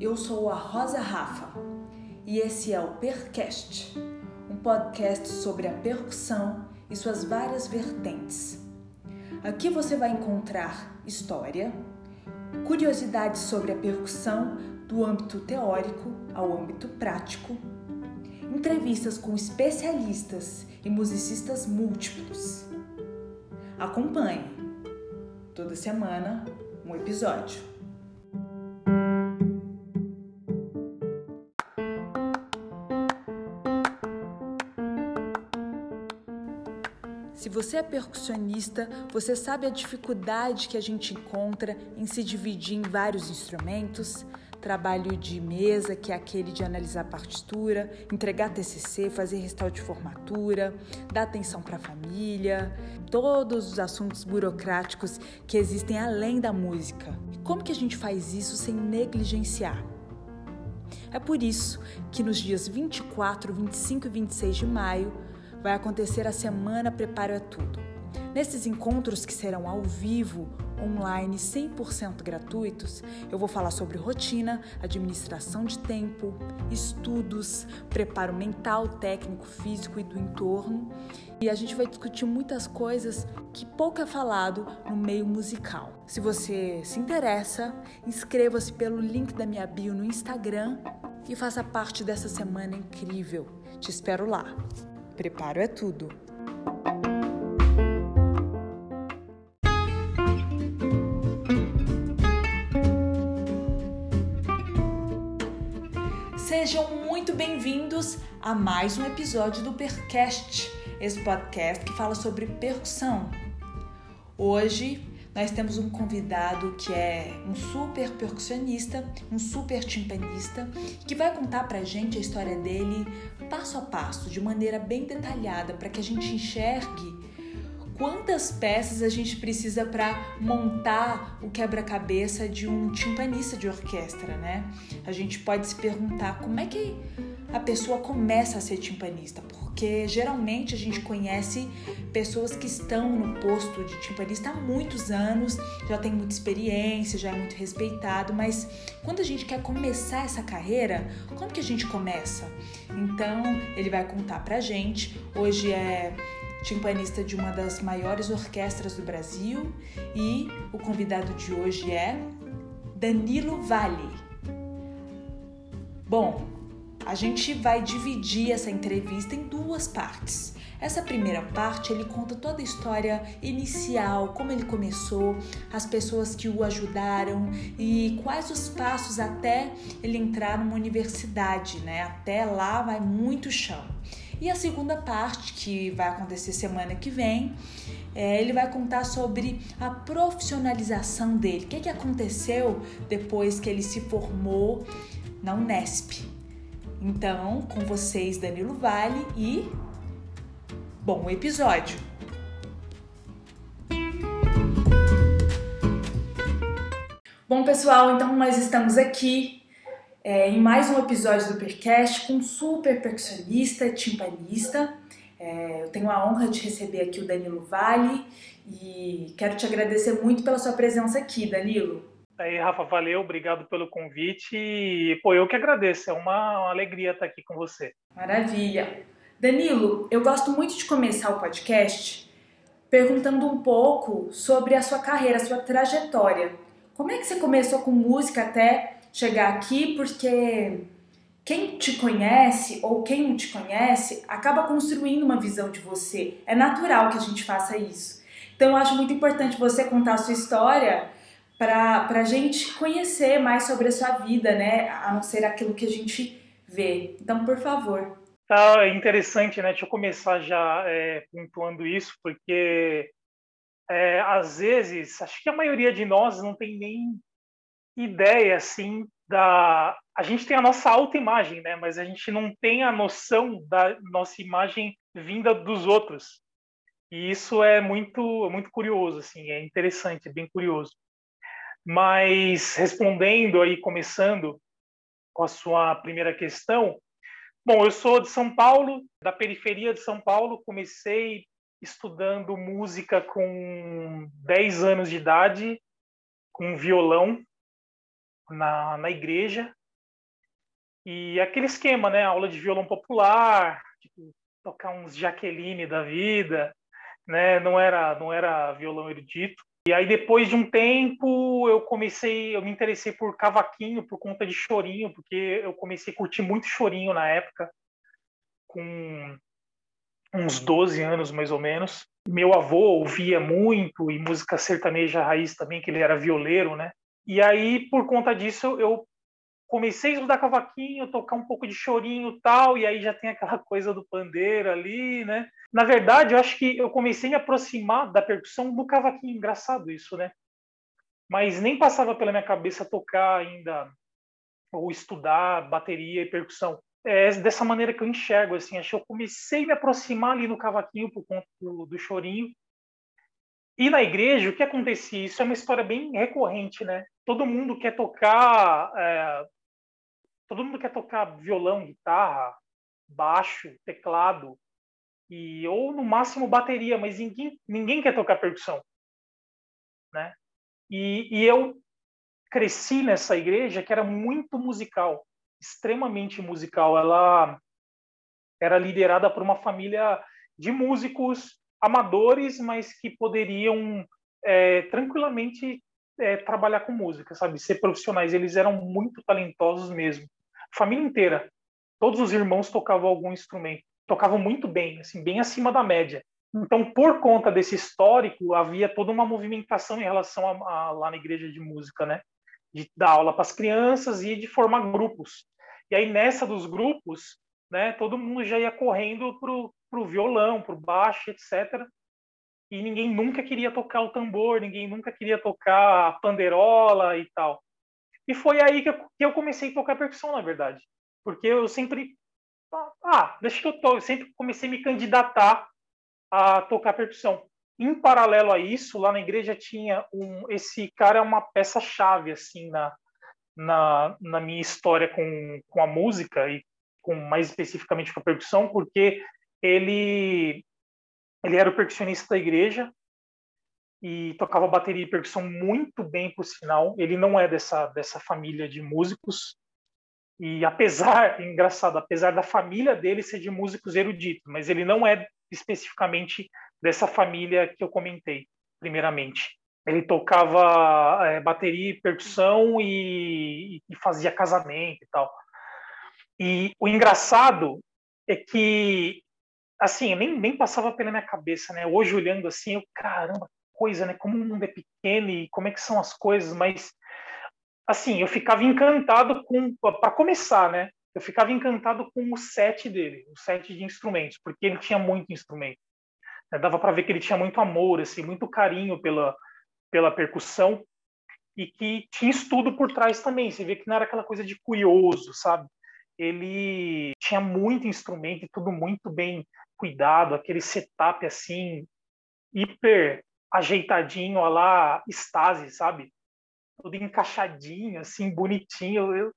eu sou a Rosa Rafa e esse é o Percast, um podcast sobre a percussão e suas várias vertentes. Aqui você vai encontrar história, curiosidades sobre a percussão do âmbito teórico ao âmbito prático, entrevistas com especialistas e musicistas múltiplos. Acompanhe toda semana um episódio. Você é percussionista, você sabe a dificuldade que a gente encontra em se dividir em vários instrumentos, trabalho de mesa, que é aquele de analisar partitura, entregar TCC, fazer restauro de formatura, dar atenção para a família, todos os assuntos burocráticos que existem além da música. Como que a gente faz isso sem negligenciar? É por isso que nos dias 24, 25 e 26 de maio vai acontecer a semana Preparo é Tudo. Nesses encontros que serão ao vivo, online 100% gratuitos, eu vou falar sobre rotina, administração de tempo, estudos, preparo mental, técnico, físico e do entorno. E a gente vai discutir muitas coisas que pouco é falado no meio musical. Se você se interessa, inscreva-se pelo link da minha bio no Instagram e faça parte dessa semana incrível. Te espero lá. Preparo é tudo. Sejam muito bem-vindos a mais um episódio do Percast, esse podcast que fala sobre percussão. Hoje nós temos um convidado que é um super percussionista, um super timpanista, que vai contar pra gente a história dele passo a passo, de maneira bem detalhada, para que a gente enxergue quantas peças a gente precisa para montar o quebra-cabeça de um timpanista de orquestra, né? A gente pode se perguntar como é que a pessoa começa a ser timpanista, porque geralmente a gente conhece pessoas que estão no posto de timpanista há muitos anos, já tem muita experiência, já é muito respeitado, mas quando a gente quer começar essa carreira, como que a gente começa? Então, ele vai contar pra gente. Hoje é timpanista de uma das maiores orquestras do Brasil e o convidado de hoje é Danilo Vale. Bom, a gente vai dividir essa entrevista em duas partes. Essa primeira parte ele conta toda a história inicial, como ele começou, as pessoas que o ajudaram e quais os passos até ele entrar numa universidade, né? Até lá vai muito chão. E a segunda parte, que vai acontecer semana que vem, é, ele vai contar sobre a profissionalização dele. O que, que aconteceu depois que ele se formou na Unesp. Então, com vocês, Danilo Vale e. Bom episódio! Bom, pessoal, então nós estamos aqui é, em mais um episódio do Percast com um super percussionista, timpanista. É, eu tenho a honra de receber aqui o Danilo Vale e quero te agradecer muito pela sua presença aqui, Danilo. Aí, Rafa, valeu, obrigado pelo convite. E, pô, eu que agradeço, é uma, uma alegria estar aqui com você. Maravilha. Danilo, eu gosto muito de começar o podcast perguntando um pouco sobre a sua carreira, a sua trajetória. Como é que você começou com música até chegar aqui? Porque quem te conhece ou quem não te conhece acaba construindo uma visão de você. É natural que a gente faça isso. Então eu acho muito importante você contar a sua história para a gente conhecer mais sobre a sua vida, né? A não ser aquilo que a gente vê. Então, por favor. Tá interessante, né? Deixa eu começar já é, pontuando isso, porque é, às vezes, acho que a maioria de nós não tem nem ideia, assim, da... A gente tem a nossa autoimagem, né? Mas a gente não tem a noção da nossa imagem vinda dos outros. E isso é muito, muito curioso, assim, é interessante, é bem curioso. Mas respondendo aí, começando com a sua primeira questão, bom, eu sou de São Paulo, da periferia de São Paulo, comecei estudando música com 10 anos de idade, com violão na, na igreja. E aquele esquema, né? Aula de violão popular, tipo, tocar uns Jaqueline da vida, né? Não era, não era violão erudito. E aí depois de um tempo eu comecei, eu me interessei por cavaquinho por conta de chorinho, porque eu comecei a curtir muito chorinho na época, com uns 12 anos mais ou menos. Meu avô ouvia muito e música sertaneja raiz também, que ele era violeiro, né? E aí por conta disso eu comecei a estudar cavaquinho, tocar um pouco de chorinho tal, e aí já tem aquela coisa do pandeiro ali, né? Na verdade, eu acho que eu comecei a me aproximar da percussão do cavaquinho, engraçado isso, né? Mas nem passava pela minha cabeça tocar ainda ou estudar bateria e percussão. É dessa maneira que eu enxergo, assim, acho que eu comecei a me aproximar ali no cavaquinho por conta do, do chorinho. E na igreja, o que acontecia? Isso é uma história bem recorrente, né? Todo mundo quer tocar é, todo mundo quer tocar violão, guitarra, baixo, teclado e ou no máximo bateria, mas ninguém, ninguém quer tocar percussão, né? E, e eu cresci nessa igreja que era muito musical, extremamente musical. Ela era liderada por uma família de músicos amadores, mas que poderiam é, tranquilamente é, trabalhar com música, sabe? Ser profissionais. Eles eram muito talentosos mesmo família inteira. Todos os irmãos tocavam algum instrumento, tocavam muito bem, assim, bem acima da média. Então, por conta desse histórico, havia toda uma movimentação em relação a, a lá na igreja de música, né? De dar aula para as crianças e de formar grupos. E aí nessa dos grupos, né? Todo mundo já ia correndo pro pro violão, pro baixo, etc. E ninguém nunca queria tocar o tambor, ninguém nunca queria tocar a panderola e tal. E foi aí que eu, que eu comecei a tocar percussão, na verdade. Porque eu sempre. Ah, deixa que eu tô. Eu sempre comecei a me candidatar a tocar percussão. Em paralelo a isso, lá na igreja tinha um. Esse cara é uma peça-chave, assim, na, na, na minha história com, com a música e com mais especificamente com a percussão, porque ele ele era o percussionista da igreja e tocava bateria e percussão muito bem, por sinal. Ele não é dessa, dessa família de músicos. E apesar, engraçado, apesar da família dele ser de músicos eruditos, mas ele não é especificamente dessa família que eu comentei, primeiramente. Ele tocava é, bateria e percussão e, e fazia casamento e tal. E o engraçado é que assim, nem, nem passava pela minha cabeça, né? Hoje olhando assim, eu, caramba, coisa, né? Como o mundo é pequeno e como é que são as coisas, mas assim, eu ficava encantado com para começar, né? Eu ficava encantado com o set dele, o set de instrumentos, porque ele tinha muito instrumento. Né? Dava para ver que ele tinha muito amor, assim, muito carinho pela pela percussão e que tinha estudo por trás também. Você vê que não era aquela coisa de curioso, sabe? Ele tinha muito instrumento e tudo muito bem cuidado, aquele setup assim hiper ajeitadinho, lá Stasi, sabe? Tudo encaixadinho, assim, bonitinho. Eu...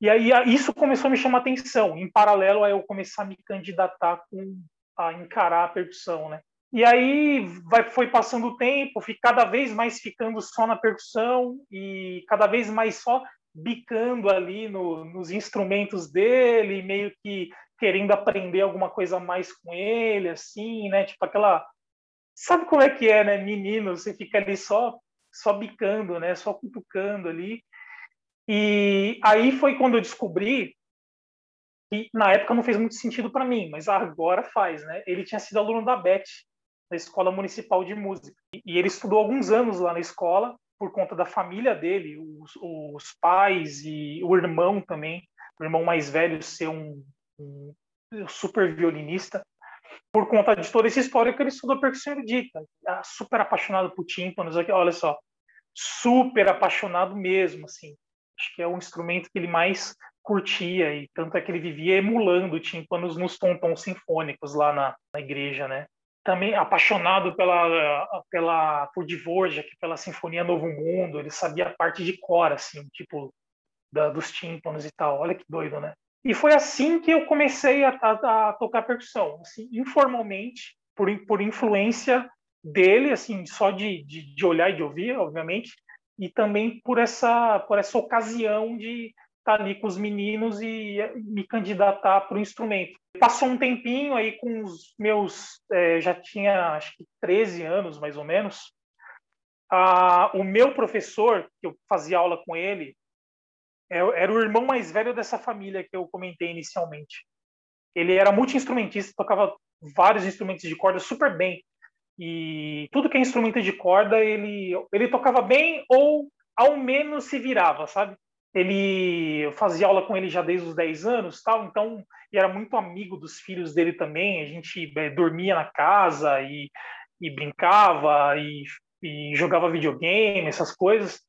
E aí isso começou a me chamar atenção, em paralelo a eu começar a me candidatar com, a encarar a percussão, né? E aí vai, foi passando o tempo, fui cada vez mais ficando só na percussão e cada vez mais só bicando ali no, nos instrumentos dele, meio que querendo aprender alguma coisa mais com ele, assim, né? Tipo aquela sabe como é que é, né? Menino, você fica ali só só bicando, né? Só cutucando ali. E aí foi quando eu descobri que na época não fez muito sentido para mim, mas agora faz, né? Ele tinha sido aluno da BET, da Escola Municipal de Música. E ele estudou alguns anos lá na escola por conta da família dele, os, os pais e o irmão também, o irmão mais velho ser um, um super violinista por conta de toda essa história que ele estudou percussão erudita. Ah, super apaixonado por tímpanos, olha só, super apaixonado mesmo, assim. Acho que é o instrumento que ele mais curtia e tanto é que ele vivia emulando tímpanos nos tontons sinfônicos lá na, na igreja, né? Também apaixonado pela pela por Dvorak, pela Sinfonia Novo Mundo, ele sabia a parte de cor assim, tipo da, dos tímpanos e tal. Olha que doido, né? E foi assim que eu comecei a, a, a tocar percussão, assim, informalmente, por, por influência dele, assim, só de, de, de, olhar e de ouvir, obviamente, e também por essa, por essa ocasião de, estar tá ali com os meninos e me candidatar para o instrumento. Passou um tempinho aí com os meus, é, já tinha acho que 13 anos mais ou menos. Ah, o meu professor, que eu fazia aula com ele, era o irmão mais velho dessa família que eu comentei inicialmente. Ele era multi-instrumentista, tocava vários instrumentos de corda super bem. E tudo que é instrumento de corda, ele, ele tocava bem ou ao menos se virava, sabe? Ele fazia aula com ele já desde os 10 anos, tal, então e era muito amigo dos filhos dele também. A gente é, dormia na casa e, e brincava e, e jogava videogame, essas coisas.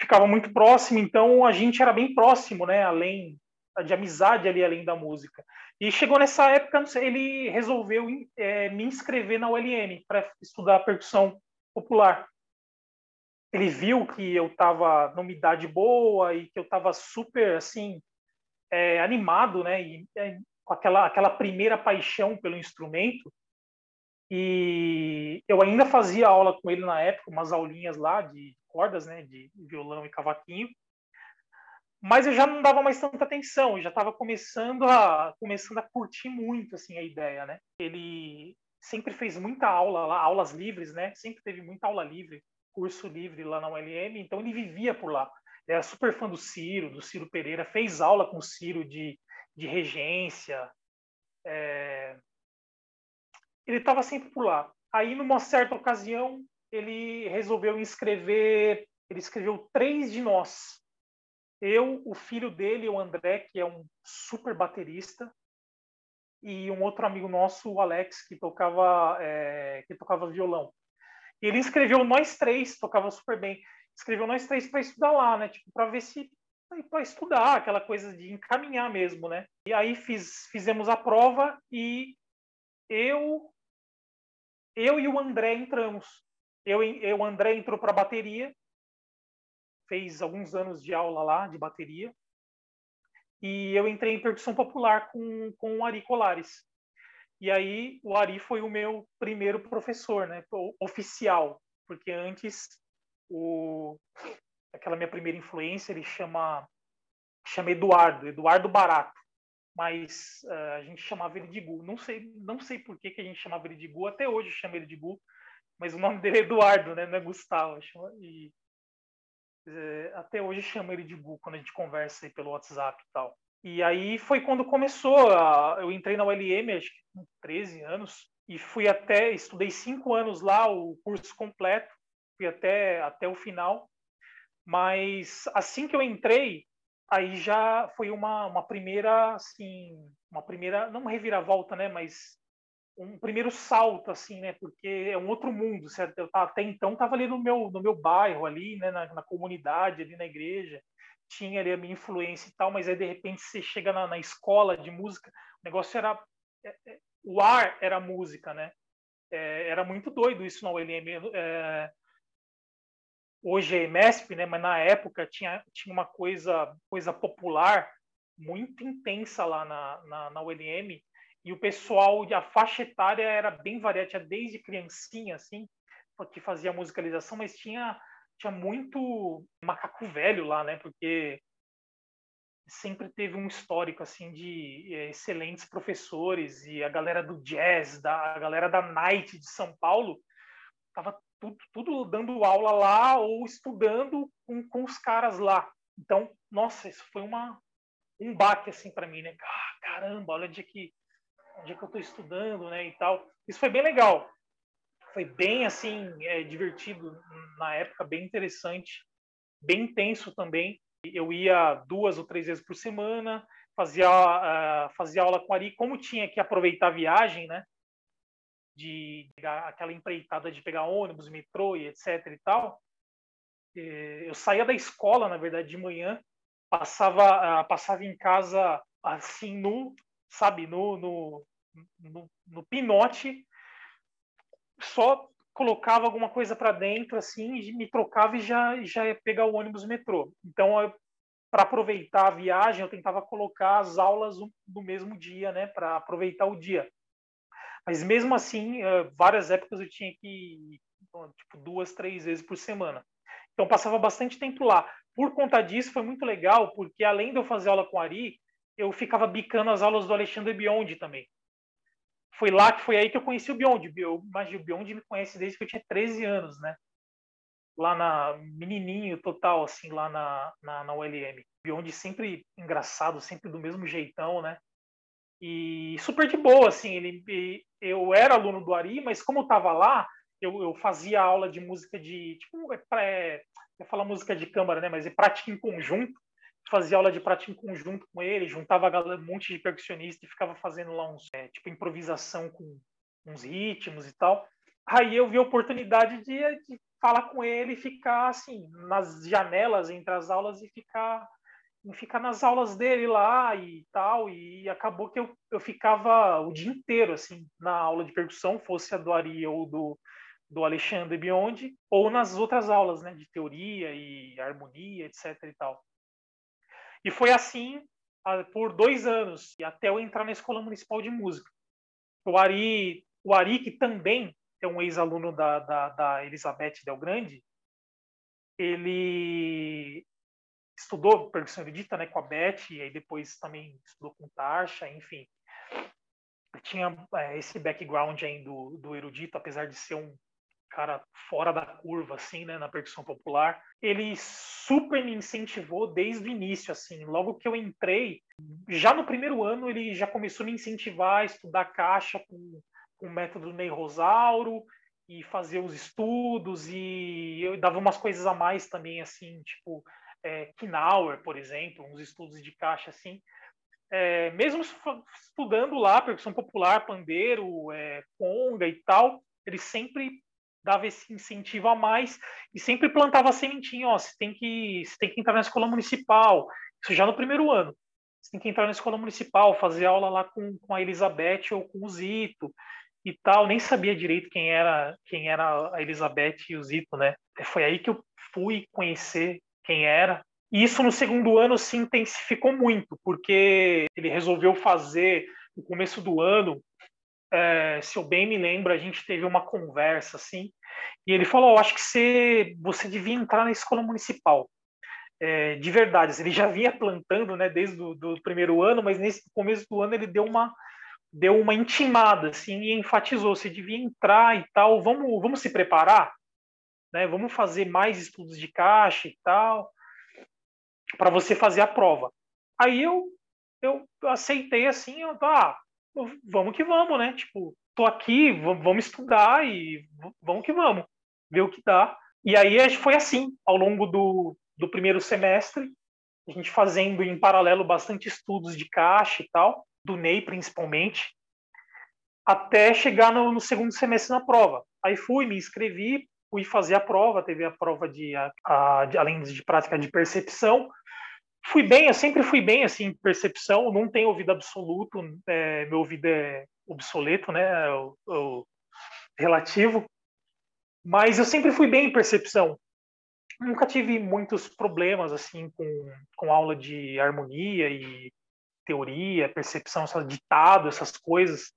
Ficava muito próximo, então a gente era bem próximo, né? Além de amizade ali além da música. E chegou nessa época, ele resolveu é, me inscrever na ULM para estudar percussão popular. Ele viu que eu estava numa idade boa e que eu estava super assim é, animado, né? E, é, com aquela aquela primeira paixão pelo instrumento. E eu ainda fazia aula com ele na época, umas aulinhas lá de cordas, né? De violão e cavaquinho mas eu já não dava mais tanta atenção, eu já estava começando a começando a curtir muito assim a ideia, né? Ele sempre fez muita aula lá, aulas livres, né? Sempre teve muita aula livre, curso livre lá na ULM, então ele vivia por lá. Ele era super fã do Ciro, do Ciro Pereira, fez aula com o Ciro de, de regência. É... Ele estava sempre por lá. Aí, numa certa ocasião, ele resolveu inscrever, ele escreveu três de nós eu, o filho dele, o André, que é um super baterista, e um outro amigo nosso, o Alex, que tocava, é, que tocava violão. E ele escreveu nós três, tocava super bem. Escreveu nós três para estudar lá, né? Tipo, para ver se para estudar, aquela coisa de encaminhar mesmo, né? E aí fiz, fizemos a prova e eu eu e o André entramos. Eu, eu o André entrou para bateria fez alguns anos de aula lá de bateria. E eu entrei em percussão popular com, com o Ari Colares. E aí o Ari foi o meu primeiro professor, né, oficial, porque antes o aquela minha primeira influência ele chama chama Eduardo, Eduardo Barato, mas uh, a gente chamava ele de Gu. Não sei, não sei por que, que a gente chamava ele de Gu, até hoje chama ele de Gu, mas o nome dele é Eduardo, né, não é Gustavo. E é, até hoje chamo ele de Gu quando a gente conversa aí pelo WhatsApp e tal. E aí foi quando começou, a, eu entrei na ULM, acho que com 13 anos, e fui até, estudei cinco anos lá, o curso completo, fui até, até o final. Mas assim que eu entrei, aí já foi uma, uma primeira, assim, uma primeira, não uma reviravolta, né, mas um primeiro salto, assim, né? Porque é um outro mundo. Certo? Eu até então estava ali no meu, no meu bairro, ali, né? Na, na, comunidade, ali na igreja. Tinha ali a minha influência e tal, mas aí de repente você chega na, na escola de música, o negócio era. É, é, o ar era música, né? É, era muito doido isso na ULM. É, hoje é MESP, né? Mas na época tinha, tinha uma coisa, coisa popular muito intensa lá na, na, na ULM e o pessoal, a faixa etária era bem variada, tinha desde criancinha, assim, que fazia musicalização, mas tinha, tinha muito macaco velho lá, né? Porque sempre teve um histórico, assim, de é, excelentes professores e a galera do jazz, da, a galera da night de São Paulo, tava tudo, tudo dando aula lá ou estudando com, com os caras lá. Então, nossa, isso foi uma, um baque, assim, para mim, né? Ah, caramba, olha onde é que onde é que eu estou estudando, né, e tal. Isso foi bem legal. Foi bem, assim, é, divertido na época, bem interessante, bem intenso também. Eu ia duas ou três vezes por semana, fazia, uh, fazia aula com a Ari, como tinha que aproveitar a viagem, né, de aquela empreitada de pegar ônibus, metrô e etc e tal. Eu saía da escola, na verdade, de manhã, passava, uh, passava em casa assim no sabe, no, no, no, no pinote, só colocava alguma coisa para dentro, assim, me trocava e já, já ia pegar o ônibus metrô. Então, para aproveitar a viagem, eu tentava colocar as aulas no mesmo dia, né, para aproveitar o dia. Mas mesmo assim, várias épocas eu tinha que ir tipo, duas, três vezes por semana. Então passava bastante tempo lá. Por conta disso foi muito legal, porque além de eu fazer aula com o Ari, eu ficava bicando as aulas do Alexandre Biondi também. Foi lá que foi aí que eu conheci o Biondi. Mas o Biondi me conhece desde que eu tinha 13 anos, né? Lá na menininho total assim, lá na na, na ULM. Biondi sempre engraçado, sempre do mesmo jeitão, né? E super de boa, assim, ele, eu era aluno do Ari, mas como eu estava lá, eu, eu, fazia aula de música de, tipo, é, eu falar música de câmara, né, mas é prática em conjunto, fazia aula de em conjunto com ele, juntava um monte de percussionista e ficava fazendo lá uns, é, tipo, improvisação com uns ritmos e tal. Aí eu vi a oportunidade de, de falar com ele e ficar, assim, nas janelas entre as aulas e ficar em ficar nas aulas dele lá e tal, e acabou que eu, eu ficava o dia inteiro, assim, na aula de percussão, fosse a do Ari ou do, do Alexandre Biondi, ou nas outras aulas, né, de teoria e harmonia, etc e tal. E foi assim por dois anos, até eu entrar na Escola Municipal de Música. O Ari, o Ari que também é um ex-aluno da, da, da Elizabeth Del Grande, ele estudou percussão erudita né, com a Beth, e aí depois também estudou com Tarsha, enfim. Tinha é, esse background aí do, do erudito, apesar de ser um cara fora da curva, assim, né, na percussão popular. Ele super me incentivou desde o início, assim. Logo que eu entrei, já no primeiro ano, ele já começou a me incentivar a estudar caixa com, com o método Ney Rosauro e fazer os estudos e eu dava umas coisas a mais também, assim, tipo é, Knauer, por exemplo, uns estudos de caixa assim. É, mesmo estudando lá percussão popular, pandeiro, é, conga e tal, ele sempre dava esse incentivo a mais e sempre plantava sementinha, ó, você tem que, você tem que entrar na escola municipal, isso já no primeiro ano. Você tem que entrar na escola municipal, fazer aula lá com, com a Elizabeth ou com o Zito e tal. Nem sabia direito quem era quem era a Elizabeth e o Zito, né? Foi aí que eu fui conhecer quem era. E isso no segundo ano se intensificou muito, porque ele resolveu fazer no começo do ano. É, se eu bem me lembro, a gente teve uma conversa assim, e ele falou: oh, acho que você, você devia entrar na escola municipal. É, de verdade, ele já vinha plantando, né, desde o primeiro ano, mas nesse começo do ano ele deu uma deu uma intimada assim e enfatizou: você devia entrar e tal. Vamos vamos se preparar né? Vamos fazer mais estudos de caixa e tal, para você fazer a prova. Aí eu eu aceitei assim, eu, ah, vamos que vamos, né? Tipo, tô aqui, vamos estudar e vamos que vamos, ver o que dá. E aí foi assim, ao longo do, do primeiro semestre, a gente fazendo em paralelo bastante estudos de caixa e tal, do NEI principalmente, até chegar no, no segundo semestre na prova. Aí fui, me inscrevi, fui fazer a prova, teve a prova de, a, a, de além de prática de percepção. Fui bem, eu sempre fui bem assim percepção, não tenho ouvido absoluto, é, meu ouvido é obsoleto, né, o, o relativo, mas eu sempre fui bem em percepção. Nunca tive muitos problemas assim com, com aula de harmonia e teoria, percepção, ditado, essas coisas.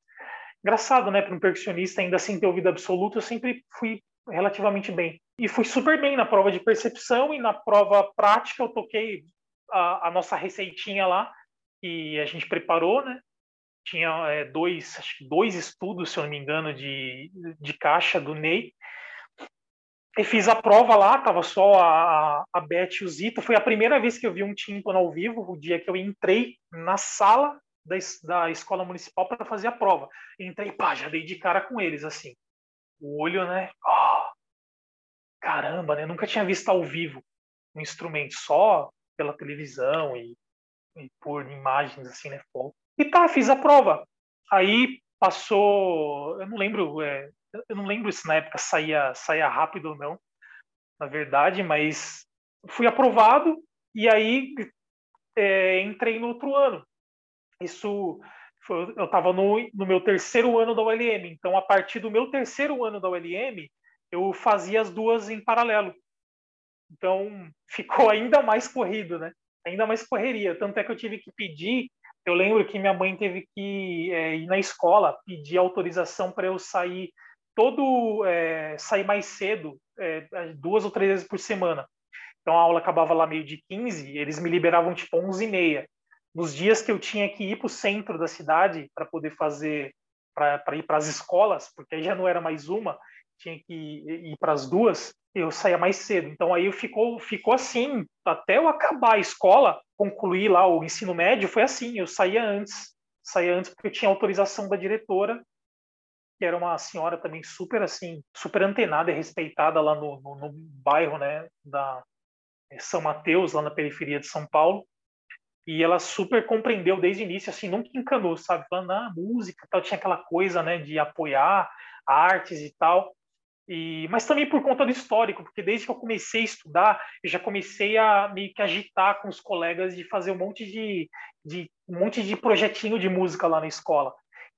Engraçado, né? Para um percussionista, ainda sem ter ouvido absoluto, eu sempre fui relativamente bem. E fui super bem na prova de percepção e na prova prática eu toquei a, a nossa receitinha lá que a gente preparou, né? Tinha é, dois, dois estudos, se eu não me engano, de, de caixa do Ney. E fiz a prova lá, tava só a, a Beth e o Zito. Foi a primeira vez que eu vi um tímpano ao vivo, o dia que eu entrei na sala da, da escola municipal para fazer a prova. Entrei, pá, já dei de cara com eles, assim o olho, né? Oh, caramba, né? Nunca tinha visto ao vivo um instrumento só pela televisão e, e por imagens assim, né? Foto. E tá, fiz a prova. Aí passou, eu não lembro, é, eu não lembro se na época saía, saía rápido ou não, na verdade, mas fui aprovado e aí é, entrei no outro ano. Isso foi, eu estava no, no meu terceiro ano da ULM, então a partir do meu terceiro ano da ULM, eu fazia as duas em paralelo. Então ficou ainda mais corrido, né? Ainda mais correria. Tanto é que eu tive que pedir. Eu lembro que minha mãe teve que é, ir na escola pedir autorização para eu sair todo é, sair mais cedo, é, duas ou três vezes por semana. Então a aula acabava lá meio de 15, eles me liberavam tipo 11 e meia. Nos dias que eu tinha que ir para o centro da cidade para poder fazer, para ir para as escolas, porque aí já não era mais uma, tinha que ir para as duas, eu saía mais cedo. Então aí ficou, ficou assim, até eu acabar a escola, concluir lá o ensino médio, foi assim, eu saía antes, saía antes porque eu tinha autorização da diretora, que era uma senhora também super assim, super antenada e respeitada lá no, no, no bairro, né, da é, São Mateus, lá na periferia de São Paulo. E ela super compreendeu desde o início, assim, nunca encanou, sabe? Falando, ah, música, tal, tinha aquela coisa, né, de apoiar artes e tal. E, mas também por conta do histórico, porque desde que eu comecei a estudar, eu já comecei a que agitar com os colegas de fazer um monte de, de um monte de projetinho de música lá na escola.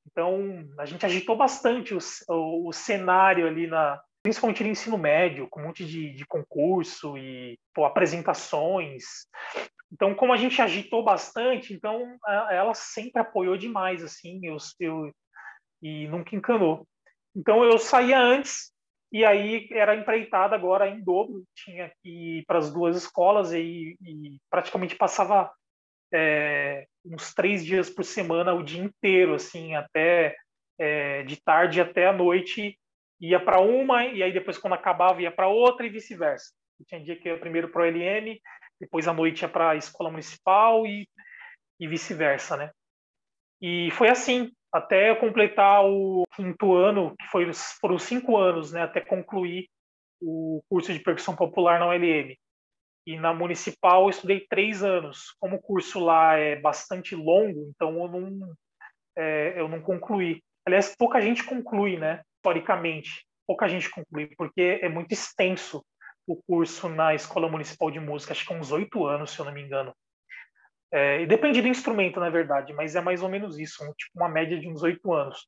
Então, a gente agitou bastante o, o, o cenário ali na, principalmente no ensino médio, com um monte de, de concurso e pô, apresentações. Então, como a gente agitou bastante, então ela sempre apoiou demais, assim, eu, eu e nunca encanou. Então, eu saía antes e aí era empreitada agora em dobro, tinha que ir para as duas escolas e, e praticamente passava é, uns três dias por semana, o dia inteiro, assim, até é, de tarde até a noite, ia para uma e aí depois quando acabava ia para outra e vice-versa. Tinha dia que ia primeiro para o LM, depois à noite ia para a escola municipal e, e vice-versa, né? E foi assim até eu completar o quinto ano, que foi, foram cinco anos, né, até concluir o curso de percussão popular na ULM. E na municipal eu estudei três anos. Como o curso lá é bastante longo, então eu não, é, eu não concluí. Aliás, pouca gente conclui, né? Historicamente, pouca gente conclui, porque é muito extenso o curso na Escola Municipal de Música, acho que uns oito anos, se eu não me engano. É, depende do instrumento, na verdade, mas é mais ou menos isso, um, tipo uma média de uns oito anos.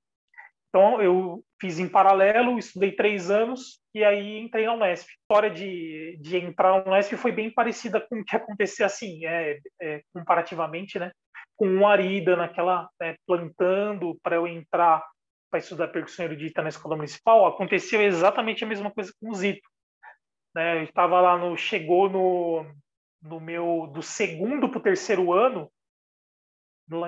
Então, eu fiz em paralelo, estudei três anos e aí entrei na Unesp. A história de, de entrar na Unesp foi bem parecida com o que aconteceu, assim, é, é, comparativamente, né? Com o Arida naquela, é, plantando para eu entrar para estudar percussão erudita na escola municipal, aconteceu exatamente a mesma coisa com o Zito. Né? Eu estava lá no, chegou no, no meu, do segundo para o terceiro ano,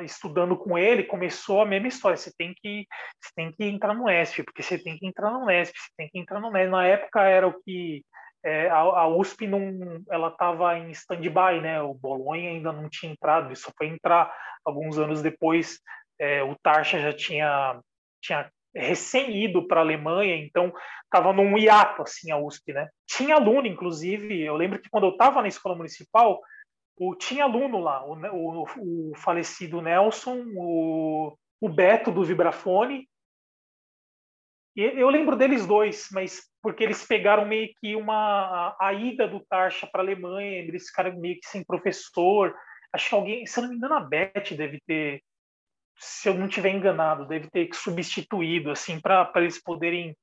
estudando com ele, começou a mesma história. Você tem que, você tem que entrar no ESP, porque você tem que entrar no ESP, você tem que entrar no ESP. Na época era o que é, a, a, USP não, ela estava em stand-by, né? O Bolonha ainda não tinha entrado, só foi entrar alguns anos depois. É, o Tarcha já tinha, tinha recém ido para a Alemanha, então estava num hiato assim a USP, né? Tinha aluno, inclusive, eu lembro que quando eu estava na escola municipal, o, tinha aluno lá, o, o, o falecido Nelson, o, o Beto do vibrafone. Eu lembro deles dois, mas porque eles pegaram meio que uma a, a ida do Tarcha para a Alemanha, eles ficaram meio que sem professor. Acho que alguém, se não me engano, a Beth deve ter, se eu não tiver enganado, deve ter substituído assim para eles poderem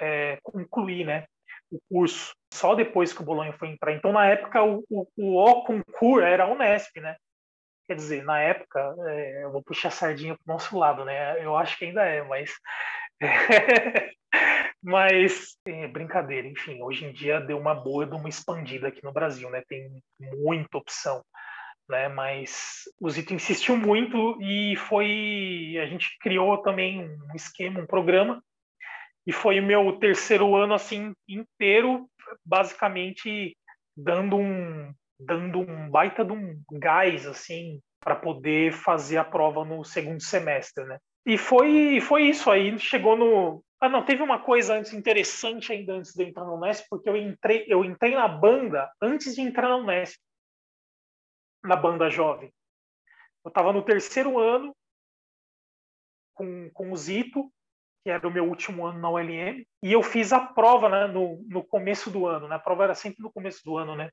é, concluir, né? o curso só depois que o Bolonha foi entrar. Então, na época, o, o, o concurso era a Unesp, né? Quer dizer, na época, é, eu vou puxar a sardinha para o nosso lado, né? Eu acho que ainda é, mas. mas, é, brincadeira, enfim, hoje em dia deu uma boa de uma expandida aqui no Brasil, né? Tem muita opção. Né, mas o Zito insistiu muito e foi a gente criou também um esquema, um programa e foi o meu terceiro ano assim inteiro basicamente dando um dando um baita de um gás assim para poder fazer a prova no segundo semestre, né? E foi foi isso aí, chegou no ah, não, teve uma coisa antes interessante ainda antes de entrar no Unesp, porque eu entrei, eu entrei na banda antes de entrar na Unesp, na banda jovem. Eu estava no terceiro ano com, com o Zito, que era o meu último ano na ULM, e eu fiz a prova né, no, no começo do ano. Né? A prova era sempre no começo do ano, né?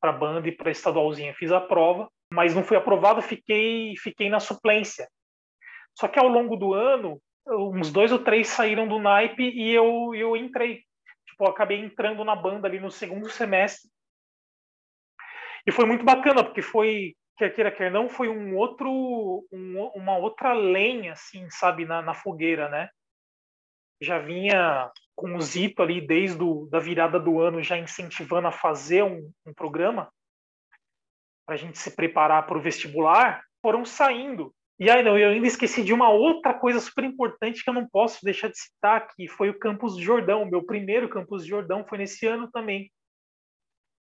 Para banda e para estadualzinha. Fiz a prova, mas não fui aprovado, fiquei, fiquei na suplência. Só que ao longo do ano, uns dois ou três saíram do naipe e eu, eu entrei. Tipo, eu acabei entrando na banda ali no segundo semestre. E foi muito bacana, porque foi quer queira, quer não, foi um outro, um, uma outra lenha, assim, sabe, na, na fogueira, né? já vinha com o Zito ali desde do, da virada do ano já incentivando a fazer um, um programa para a gente se preparar para o vestibular, foram saindo. E aí, não, eu ainda esqueci de uma outra coisa super importante que eu não posso deixar de citar, que foi o Campus Jordão. Meu primeiro Campus Jordão foi nesse ano também,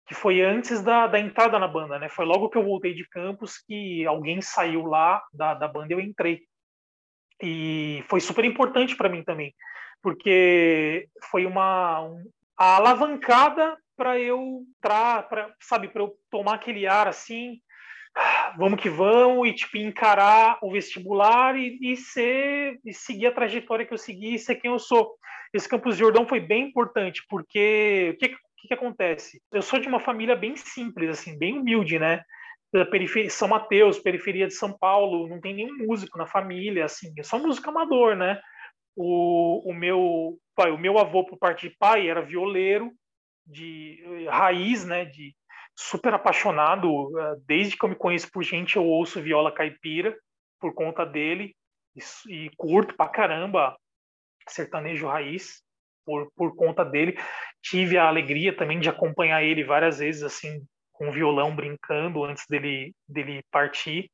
que foi antes da, da entrada na banda, né? Foi logo que eu voltei de campus que alguém saiu lá da, da banda e eu entrei. E foi super importante para mim também, porque foi uma um, a alavancada para eu entrar, para sabe, para eu tomar aquele ar assim, vamos que vamos e tipo encarar o vestibular e, e ser e seguir a trajetória que eu segui e ser quem eu sou. Esse campus Jordão foi bem importante porque o que, que, que acontece? Eu sou de uma família bem simples, assim, bem humilde, né? Periferia, São Mateus, periferia de São Paulo, não tem nenhum músico na família, assim, é só músico amador, né? O, o meu pai, o meu avô por parte de pai era violeiro de raiz, né? De super apaixonado. Eh, desde que eu me conheço por gente, eu ouço viola caipira por conta dele e, e curto pra caramba sertanejo raiz por, por conta dele. Tive a alegria também de acompanhar ele várias vezes, assim, com o violão brincando antes dele, dele partir.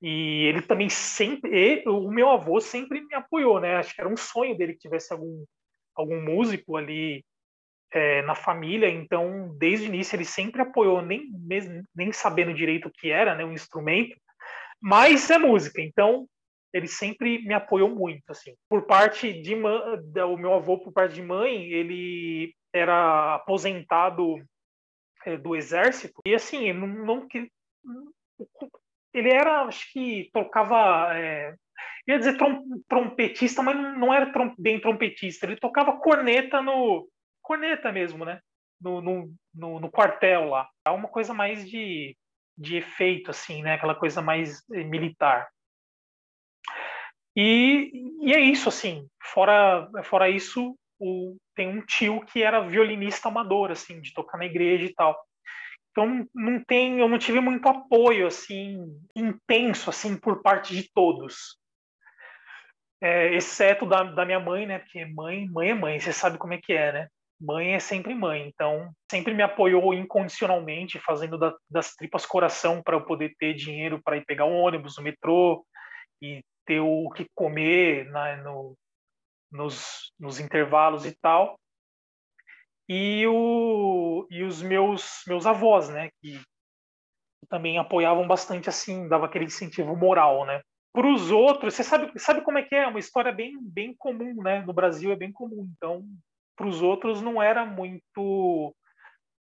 E ele também sempre, o meu avô sempre me apoiou, né? Acho que era um sonho dele que tivesse algum, algum músico ali é, na família, então desde o início ele sempre apoiou, nem mesmo nem sabendo direito o que era, né, um instrumento, mas é música. Então ele sempre me apoiou muito, assim. Por parte de o meu avô, por parte de mãe, ele era aposentado é, do exército e assim, não, não ele era, acho que tocava é, ia dizer trom, trompetista, mas não era trom, bem trompetista. Ele tocava corneta no, corneta mesmo, né? No, no, no, no quartel lá. É uma coisa mais de, de efeito, assim, né? Aquela coisa mais eh, militar. E, e é isso, assim. Fora, fora isso, o, tem um tio que era violinista amador, assim, de tocar na igreja e tal. Então não tem, eu não tive muito apoio assim intenso assim por parte de todos, é, exceto da, da minha mãe, né? Porque mãe, mãe é mãe, você sabe como é que é, né? mãe é sempre mãe, então sempre me apoiou incondicionalmente, fazendo da, das tripas coração para eu poder ter dinheiro para ir pegar um ônibus, o metrô e ter o que comer né, no, nos, nos intervalos e tal. E, o, e os meus, meus avós, né, que também apoiavam bastante assim, dava aquele incentivo moral, né. Para os outros, você sabe, sabe como é que é? Uma história bem, bem comum, né? No Brasil é bem comum. Então, para os outros não era muito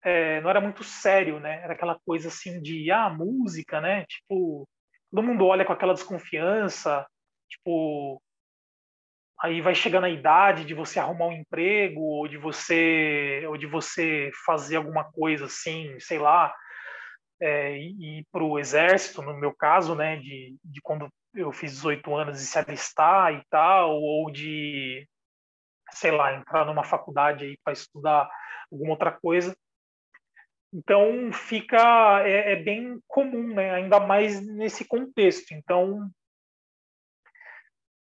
é, não era muito sério, né? Era aquela coisa assim de ah, música, né? Tipo, todo mundo olha com aquela desconfiança, tipo, aí vai chegando a idade de você arrumar um emprego ou de você ou de você fazer alguma coisa assim, sei lá, é, ir para o exército, no meu caso, né? De, de quando eu fiz 18 anos e se alistar e tal, ou de sei lá, entrar numa faculdade aí para estudar alguma outra coisa. Então fica é, é, bem comum, né? Ainda mais nesse contexto. Então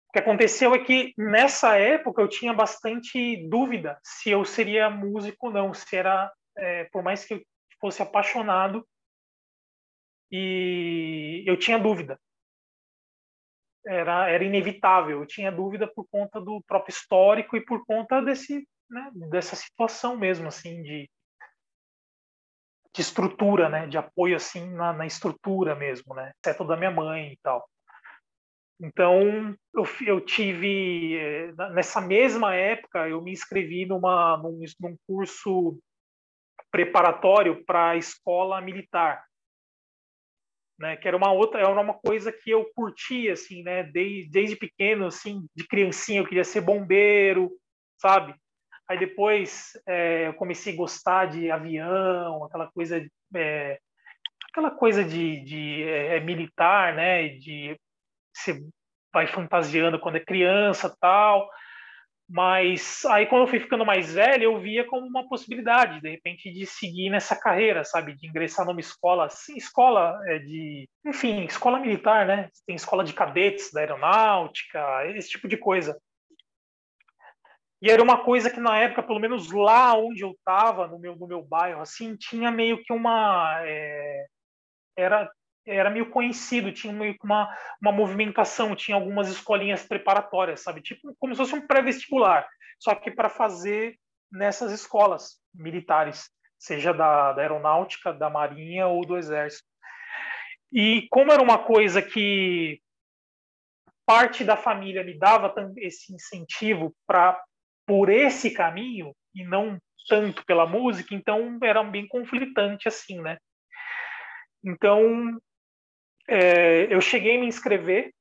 o que aconteceu é que nessa época eu tinha bastante dúvida se eu seria músico ou não, se era é, por mais que eu fosse apaixonado e eu tinha dúvida era, era inevitável. Eu tinha dúvida por conta do próprio histórico e por conta desse, né, dessa situação mesmo, assim, de, de estrutura, né, de apoio assim na, na estrutura mesmo, né, exceto da minha mãe e tal. Então eu, eu tive eh, nessa mesma época eu me inscrevi numa num, num curso preparatório para a escola militar né? Que era uma outra, era uma coisa que eu curtia, assim, né? Desde, desde pequeno, assim, de criancinha eu queria ser bombeiro, sabe? Aí depois é, eu comecei a gostar de avião, aquela coisa, é, aquela coisa de, de é, militar, né? De você vai fantasiando quando é criança, tal. Mas aí quando eu fui ficando mais velho, eu via como uma possibilidade, de repente, de seguir nessa carreira, sabe? De ingressar numa escola, sim, escola é, de, enfim, escola militar, né? Tem escola de cadetes da aeronáutica, esse tipo de coisa. E era uma coisa que na época, pelo menos lá onde eu estava, no meu, no meu bairro, assim, tinha meio que uma. É, era, era meio conhecido, tinha meio que uma, uma movimentação, tinha algumas escolinhas preparatórias, sabe? Tipo como se fosse um pré-vestibular, só que para fazer nessas escolas militares, seja da, da aeronáutica, da marinha ou do exército. E como era uma coisa que parte da família me dava esse incentivo para por esse caminho e não tanto pela música, então era bem conflitante assim, né? Então é, eu cheguei a me inscrever,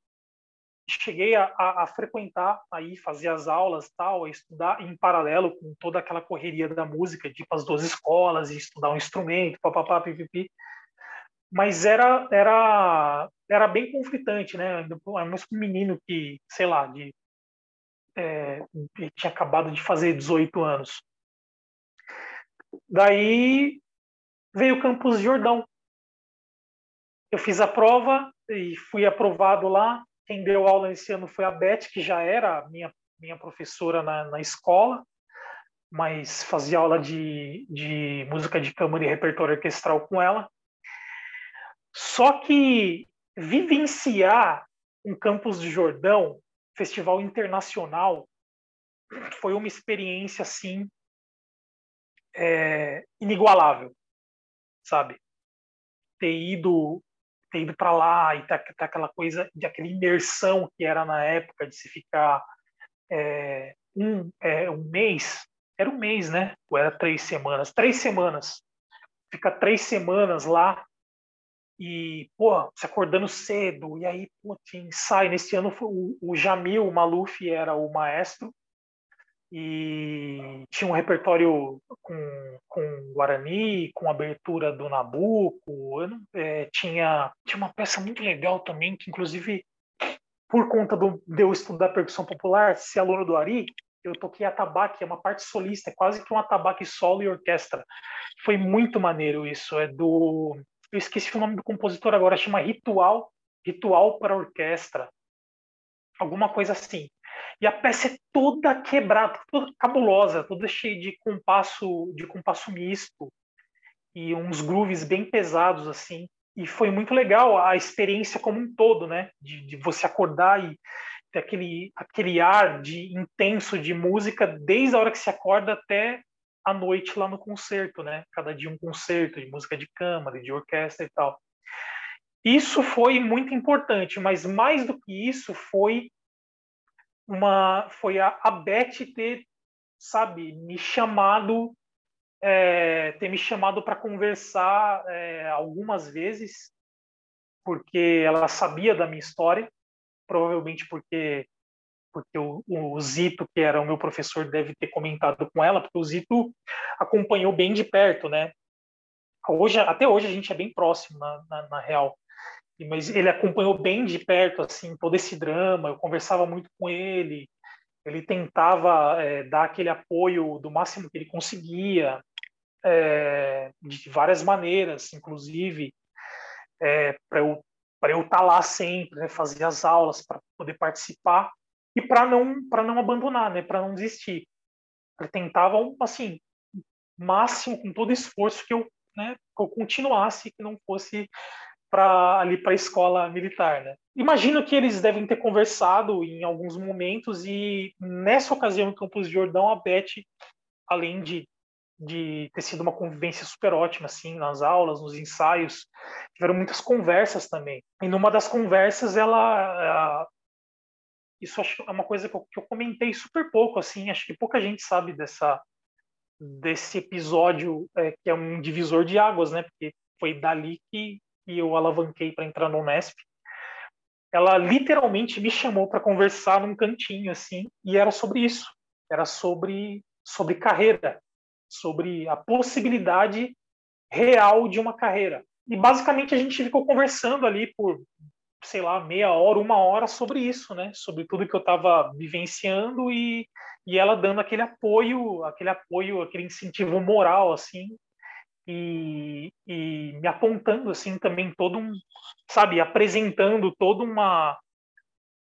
cheguei a, a, a, frequentar aí, fazer as aulas tal, a estudar em paralelo com toda aquela correria da música, de as duas escolas e estudar um instrumento, papapá, pipipi. Mas era era era bem conflitante, né? Mais um menino que, sei lá, de é, tinha acabado de fazer 18 anos. Daí veio o Campus Jordão. Eu fiz a prova e fui aprovado lá. Quem deu aula esse ano foi a Beth, que já era minha, minha professora na, na escola, mas fazia aula de, de música de câmara e repertório orquestral com ela. Só que vivenciar um campus de Jordão festival internacional foi uma experiência assim é, inigualável, sabe? Ter ido ter ido para lá e ter, ter, aquela coisa de aquela imersão que era na época de se ficar é, um, é, um mês era um mês, né? Ou era três semanas? Três semanas. Fica três semanas lá e, pô, se acordando cedo, e aí, pô, tinha ensaio. Nesse ano o, o Jamil Maluf era o maestro, e tinha um repertório com, com Guarani, com abertura do Nabucco, é, tinha, tinha uma peça muito legal também, que inclusive, por conta do, de eu estudar percussão popular, ser aluno do Ari, eu toquei atabaque, é uma parte solista, é quase que um atabaque solo e orquestra. Foi muito maneiro isso, é do eu esqueci o nome do compositor agora, chama Ritual, Ritual para Orquestra, alguma coisa assim. E a peça é toda quebrada, toda cabulosa, toda cheia de compasso, de compasso misto e uns grooves bem pesados assim. E foi muito legal a experiência como um todo, né? De, de você acordar e ter aquele, aquele ar de intenso de música desde a hora que se acorda até à noite lá no concerto, né? Cada dia um concerto de música de câmara, de orquestra e tal. Isso foi muito importante, mas mais do que isso foi uma foi a, a Beth ter, sabe, me chamado é, ter me chamado para conversar é, algumas vezes, porque ela sabia da minha história, provavelmente porque porque o, o, Zito, que era o meu professor, deve ter comentado com ela, porque o Zito acompanhou bem de perto, né? Hoje, até hoje a gente é bem próximo, na, na, na real. Mas ele acompanhou bem de perto, assim, todo esse drama. Eu conversava muito com ele. Ele tentava é, dar aquele apoio do máximo que ele conseguia, é, de várias maneiras, inclusive é, para eu para eu estar tá lá sempre, né, fazer as aulas para poder participar e para não para não abandonar, né, para não desistir. Ele tentava assim, máximo com todo esforço que eu, né, que eu continuasse, que não fosse para ali para a escola militar, né? Imagino que eles devem ter conversado em alguns momentos e nessa ocasião em Campos de Jordão a Beth, além de de ter sido uma convivência super ótima assim nas aulas, nos ensaios, tiveram muitas conversas também. E numa das conversas ela isso acho é uma coisa que eu, que eu, comentei super pouco, assim, acho que pouca gente sabe dessa desse episódio é, que é um divisor de águas, né? Porque foi dali que, que eu alavanquei para entrar no Unesp. Ela literalmente me chamou para conversar num cantinho, assim, e era sobre isso. Era sobre sobre carreira, sobre a possibilidade real de uma carreira. E basicamente a gente ficou conversando ali por sei lá, meia hora, uma hora sobre isso, né? Sobre tudo que eu estava vivenciando e, e ela dando aquele apoio, aquele apoio, aquele incentivo moral, assim, e, e me apontando, assim, também todo um, sabe, apresentando toda uma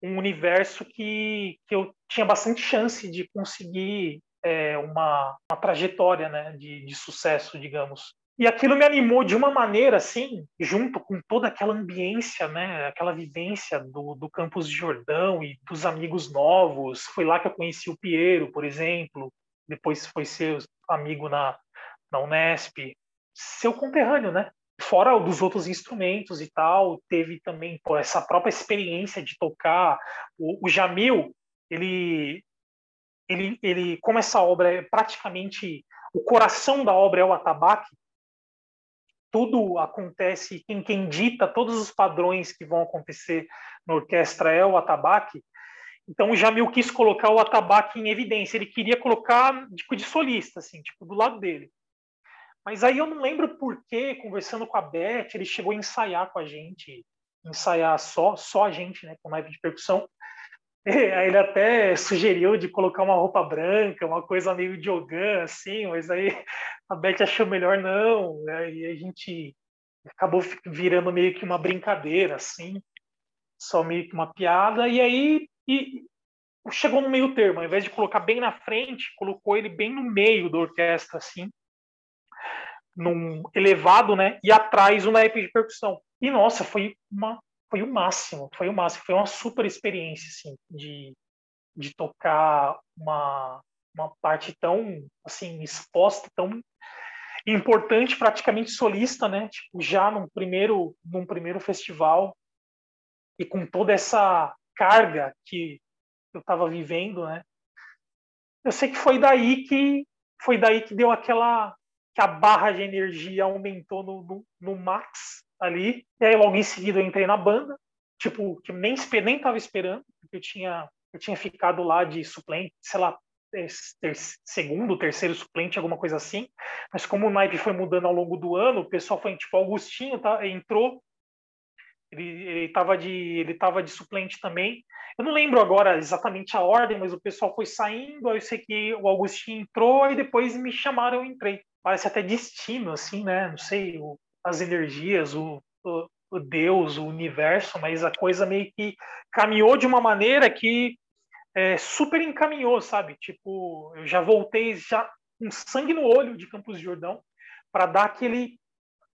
um universo que, que eu tinha bastante chance de conseguir é, uma, uma trajetória né, de, de sucesso, digamos. E aquilo me animou de uma maneira, assim, junto com toda aquela ambiência, né, aquela vivência do, do campus de Jordão e dos amigos novos. Foi lá que eu conheci o Piero, por exemplo. Depois foi ser amigo na, na Unesp. Seu conterrâneo, né? Fora dos outros instrumentos e tal, teve também pô, essa própria experiência de tocar. O, o Jamil, ele, ele, ele, como essa obra é praticamente o coração da obra é o atabaque, tudo acontece, quem, quem dita todos os padrões que vão acontecer na orquestra é o atabaque. Então o Jamil quis colocar o atabaque em evidência. Ele queria colocar tipo, de solista, assim, tipo, do lado dele. Mas aí eu não lembro por que, conversando com a Beth, ele chegou a ensaiar com a gente, ensaiar só, só a gente, né, com naipe de percussão. Aí ele até sugeriu de colocar uma roupa branca, uma coisa meio de Ogan, assim, mas aí a Beth achou melhor não, né? e a gente acabou virando meio que uma brincadeira, assim, só meio que uma piada, e aí e chegou no meio termo, ao invés de colocar bem na frente, colocou ele bem no meio da orquestra, assim, num elevado, né, e atrás o naipe de percussão. E nossa, foi uma foi o máximo, foi o máximo, foi uma super experiência, assim, de, de tocar uma, uma parte tão, assim, exposta, tão importante, praticamente solista, né, tipo, já num primeiro, num primeiro festival, e com toda essa carga que eu estava vivendo, né, eu sei que foi daí que, foi daí que deu aquela, que a barra de energia aumentou no, no, no max, ali. E aí logo em seguida eu entrei na banda, tipo, que nem nem tava esperando, porque eu tinha eu tinha ficado lá de suplente, sei lá, ter, ter, segundo, terceiro suplente, alguma coisa assim. Mas como o naipe foi mudando ao longo do ano, o pessoal foi tipo, Augustinho tá, entrou, ele, ele tava de ele tava de suplente também. Eu não lembro agora exatamente a ordem, mas o pessoal foi saindo, aí eu sei que o Augustinho entrou e depois me chamaram, eu entrei. Parece até destino assim, né? Não sei, o, as energias, o, o, o Deus, o universo, mas a coisa meio que caminhou de uma maneira que é, super encaminhou, sabe? Tipo, eu já voltei já com sangue no olho de Campos de Jordão para dar aquele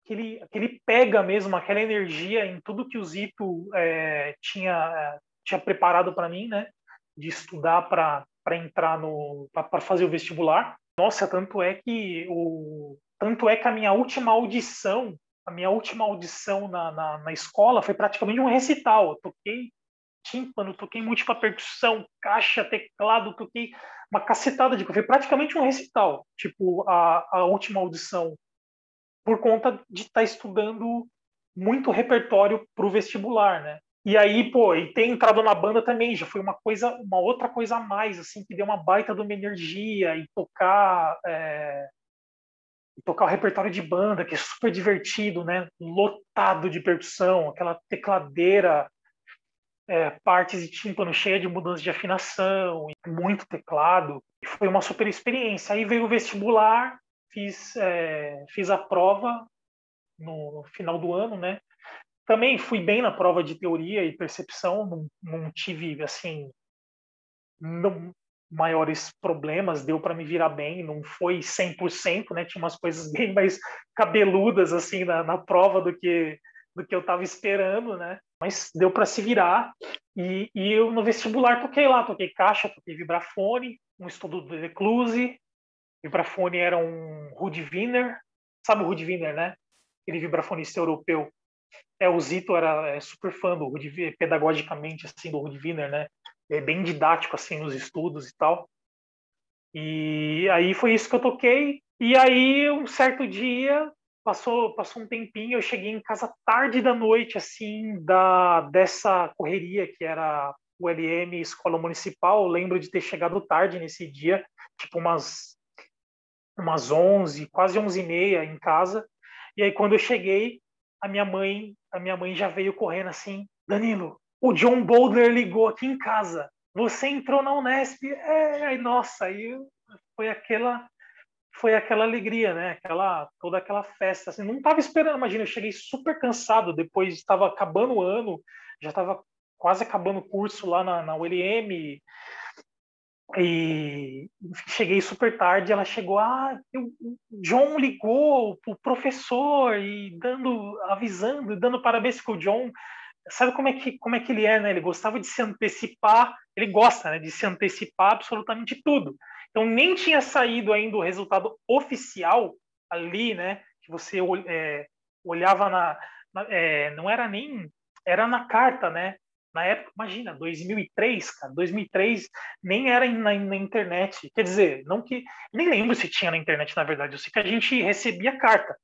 aquele, aquele pega mesmo, aquela energia em tudo que o Zito é, tinha, tinha preparado para mim, né? De estudar para entrar no. para fazer o vestibular. Nossa, tanto é que o. Tanto é que a minha última audição a minha última audição na, na, na, escola foi praticamente um recital. Eu toquei tímpano, toquei múltipla percussão, caixa, teclado, toquei uma cacetada de coisa. Foi praticamente um recital, tipo, a, a última audição, por conta de estar tá estudando muito repertório para o vestibular, né? E aí, pô, e ter entrado na banda também já foi uma coisa, uma outra coisa a mais, assim, que deu uma baita de uma energia e tocar é, e tocar o repertório de banda, que é super divertido, né? Lotado de percussão, aquela tecladeira, é, partes de tímpano cheia de mudanças de afinação, muito teclado. Foi uma super experiência. Aí veio o vestibular, fiz, é, fiz a prova no final do ano, né? Também fui bem na prova de teoria e percepção, não, não tive, assim, não, maiores problemas, deu para me virar bem, não foi 100%, né? Tinha umas coisas bem mais cabeludas assim na, na prova do que do que eu estava esperando, né? Mas deu para se virar. E, e, eu no vestibular toquei lá, toquei caixa, toquei vibrafone, um estudo do Ecluse. Vibrafone era um Rudwiner, sabe o Rudwiner, né? Aquele vibrafonista europeu. É, o Zito era é, super fã do Rudwiner, pedagogicamente assim do Rudwiner, né? É bem didático assim nos estudos e tal. E aí foi isso que eu toquei. E aí um certo dia passou passou um tempinho, eu cheguei em casa tarde da noite assim da dessa correria que era o LM Escola Municipal. Eu lembro de ter chegado tarde nesse dia, tipo umas umas 11, quase 11 e meia em casa. E aí quando eu cheguei, a minha mãe, a minha mãe já veio correndo assim, Danilo, o John Boulder ligou aqui em casa. Você entrou na Unesp. É, nossa, aí foi aquela foi aquela alegria, né? Aquela toda aquela festa. Assim, não estava esperando, imagina, eu cheguei super cansado depois estava acabando o ano, já estava quase acabando o curso lá na, na ULM, e cheguei super tarde, ela chegou, ah, o John ligou o professor e dando, avisando, dando parabéns com o John. Sabe como é que como é que ele é, né? Ele gostava de se antecipar, ele gosta, né, de se antecipar absolutamente tudo. Então nem tinha saído ainda o resultado oficial ali, né? Que você é, olhava na, na é, não era nem era na carta, né? Na época, imagina, 2003, cara, 2003 nem era na, na, internet. Quer dizer, não que nem lembro se tinha na internet, na verdade. Eu sei que a gente recebia carta.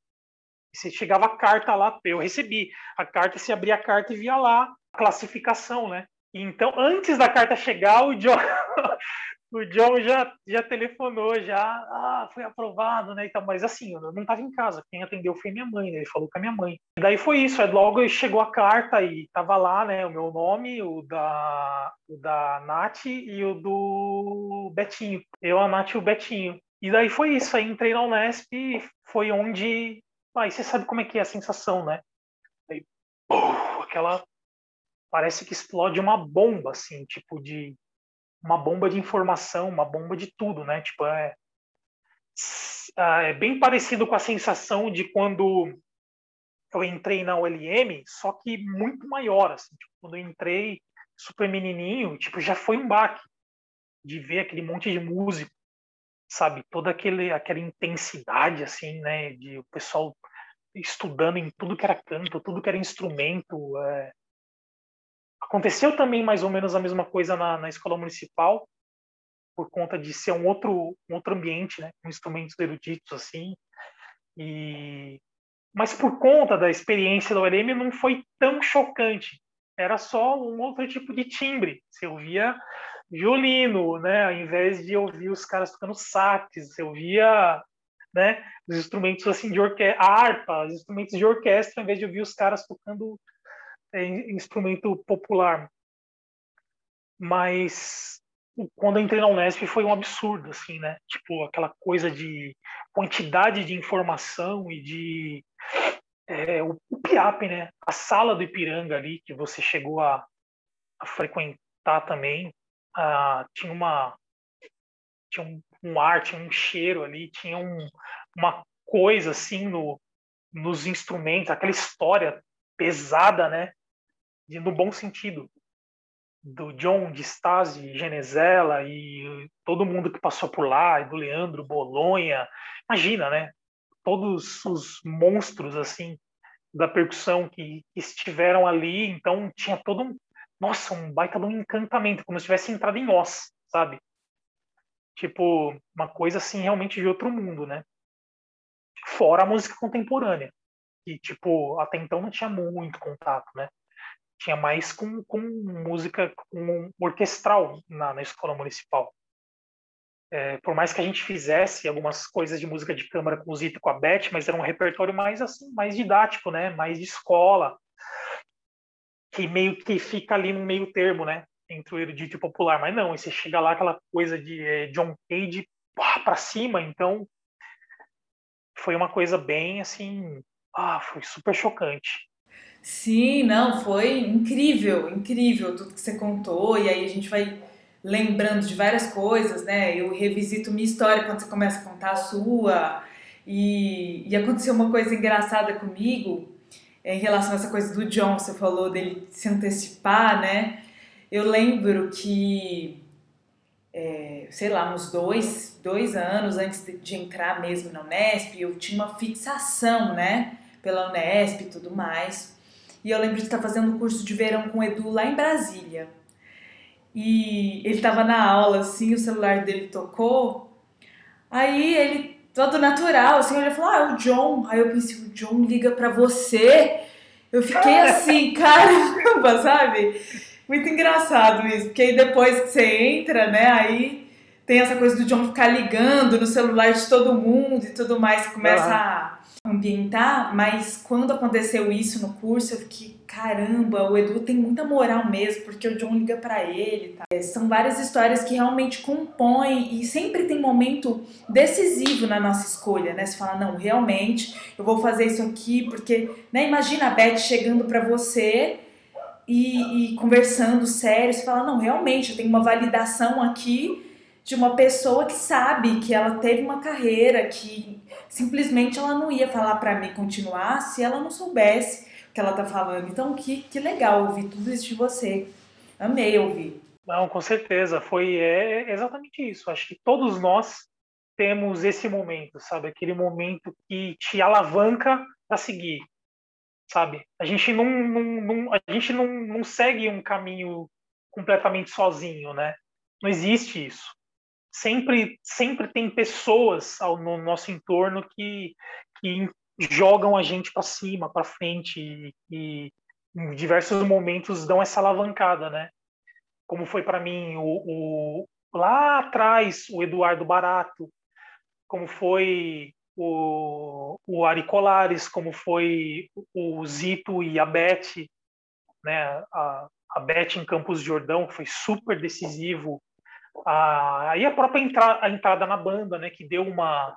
Se chegava a carta lá, eu recebi a carta, se abria a carta e via lá a classificação, né? Então, antes da carta chegar, o John, o John já, já telefonou, já ah, foi aprovado, né? Então, mas assim, eu não estava em casa, quem atendeu foi minha mãe, né? Ele falou com a minha mãe. E daí foi isso, aí logo chegou a carta e tava lá, né? O meu nome, o da, o da Nath e o do Betinho. Eu, a Nath e o Betinho. E daí foi isso, aí entrei na Unesp, foi onde. Aí você sabe como é que é a sensação, né? Aí, aquela. Parece que explode uma bomba, assim, tipo de uma bomba de informação, uma bomba de tudo, né? Tipo, é, é bem parecido com a sensação de quando eu entrei na ULM, só que muito maior, assim. Tipo, quando eu entrei super menininho, tipo, já foi um baque de ver aquele monte de músico, sabe? Toda aquele, aquela intensidade, assim, né? De o pessoal estudando em tudo que era canto, tudo que era instrumento, é, Aconteceu também mais ou menos a mesma coisa na, na escola municipal, por conta de ser um outro, um outro ambiente, né, com instrumentos eruditos assim. E mas por conta da experiência da ULM não foi tão chocante. Era só um outro tipo de timbre. Você ouvia violino, né, ao invés de ouvir os caras tocando sax, você ouvia né, os instrumentos assim de orquestra, harpa, os instrumentos de orquestra, ao invés de ouvir os caras tocando é, instrumento popular. Mas quando entrei na Unesp foi um absurdo, assim, né? Tipo, aquela coisa de quantidade de informação e de. É, o, o PIAP, né? A sala do Ipiranga ali, que você chegou a, a frequentar também, ah, tinha uma. Tinha um, um ar, tinha um cheiro ali, tinha um, uma coisa assim no, nos instrumentos, aquela história pesada, né? de, no bom sentido, do John, de Stasi, Genezela e todo mundo que passou por lá, e do Leandro Bolonha. Imagina, né? Todos os monstros, assim, da percussão que, que estiveram ali. Então, tinha todo um. Nossa, um baita de um encantamento, como se tivesse entrado em Oz, sabe? Tipo, uma coisa assim realmente de outro mundo, né? Fora a música contemporânea, que, tipo, até então não tinha muito contato, né? tinha mais com, com música com orquestral na, na escola municipal. É, por mais que a gente fizesse algumas coisas de música de câmara com o Zito e com a Beth, mas era um repertório mais assim, mais didático, né? Mais de escola, que meio que fica ali no meio termo, né? Entre o erudito e popular. Mas não, você chega lá aquela coisa de é, John Cage para cima, então foi uma coisa bem assim, ah, foi super chocante. Sim, não, foi incrível, incrível tudo que você contou, e aí a gente vai lembrando de várias coisas, né? Eu revisito minha história quando você começa a contar a sua, e, e aconteceu uma coisa engraçada comigo em relação a essa coisa do John, você falou dele se antecipar, né? Eu lembro que, é, sei lá, uns dois, dois anos antes de, de entrar mesmo na Unesp, eu tinha uma fixação, né? Pela Unesp e tudo mais. E eu lembro de estar fazendo um curso de verão com o Edu lá em Brasília. E ele estava na aula, assim, o celular dele tocou. Aí ele, todo natural, assim, ele falou: Ah, é o John. Aí eu pensei: O John liga pra você. Eu fiquei assim, caramba, sabe? Muito engraçado isso, porque aí depois que você entra, né, aí tem essa coisa do John ficar ligando no celular de todo mundo e tudo mais, que começa a ambientar, mas quando aconteceu isso no curso, eu fiquei, caramba, o Edu tem muita moral mesmo, porque o John liga para ele, tá? São várias histórias que realmente compõem e sempre tem momento decisivo na nossa escolha, né? Você fala, não, realmente, eu vou fazer isso aqui, porque, né, imagina a Beth chegando para você e, e conversando sério, você fala, não, realmente, eu tenho uma validação aqui de uma pessoa que sabe que ela teve uma carreira, que simplesmente ela não ia falar para mim continuar se ela não soubesse o que ela tá falando. Então, que, que legal ouvir tudo isso de você. Amei ouvir. Não, com certeza. Foi é, exatamente isso. Acho que todos nós temos esse momento, sabe? Aquele momento que te alavanca para seguir, sabe? A gente não, não, não, a gente não, não segue um caminho completamente sozinho, né? Não existe isso. Sempre, sempre tem pessoas ao, no nosso entorno que, que jogam a gente para cima, para frente e, e, em diversos momentos dão essa alavancada, né? Como foi para mim o, o, lá atrás o Eduardo Barato, como foi o, o Ari Colares, como foi o Zito e a Beth, né? A, a Beth em Campos de Jordão, foi super decisivo. Aí a, própria entra, a entrada na banda, né? Que deu uma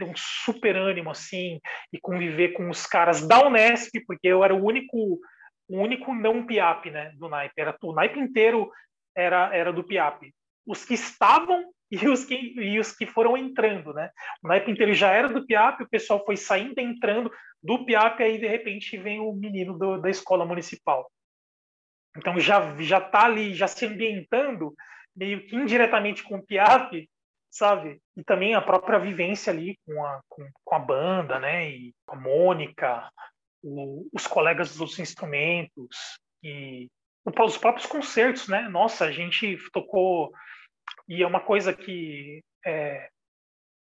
deu um super ânimo assim e conviver com os caras da Unesp, porque eu era o único o único não PIAP, né, do naipe. Era o naipe inteiro era era do PIAP. Os que estavam e os que, e os que foram entrando, né? O naipe inteiro já era do PIAP, o pessoal foi saindo, entrando do PIAP, aí de repente vem o menino do, da escola municipal. Então já já tá ali, já se ambientando meio que indiretamente com o PIAP, sabe? E também a própria vivência ali com a, com, com a banda, né? E a Mônica, o, os colegas dos outros instrumentos e os próprios concertos, né? Nossa, a gente tocou e é uma coisa que. É...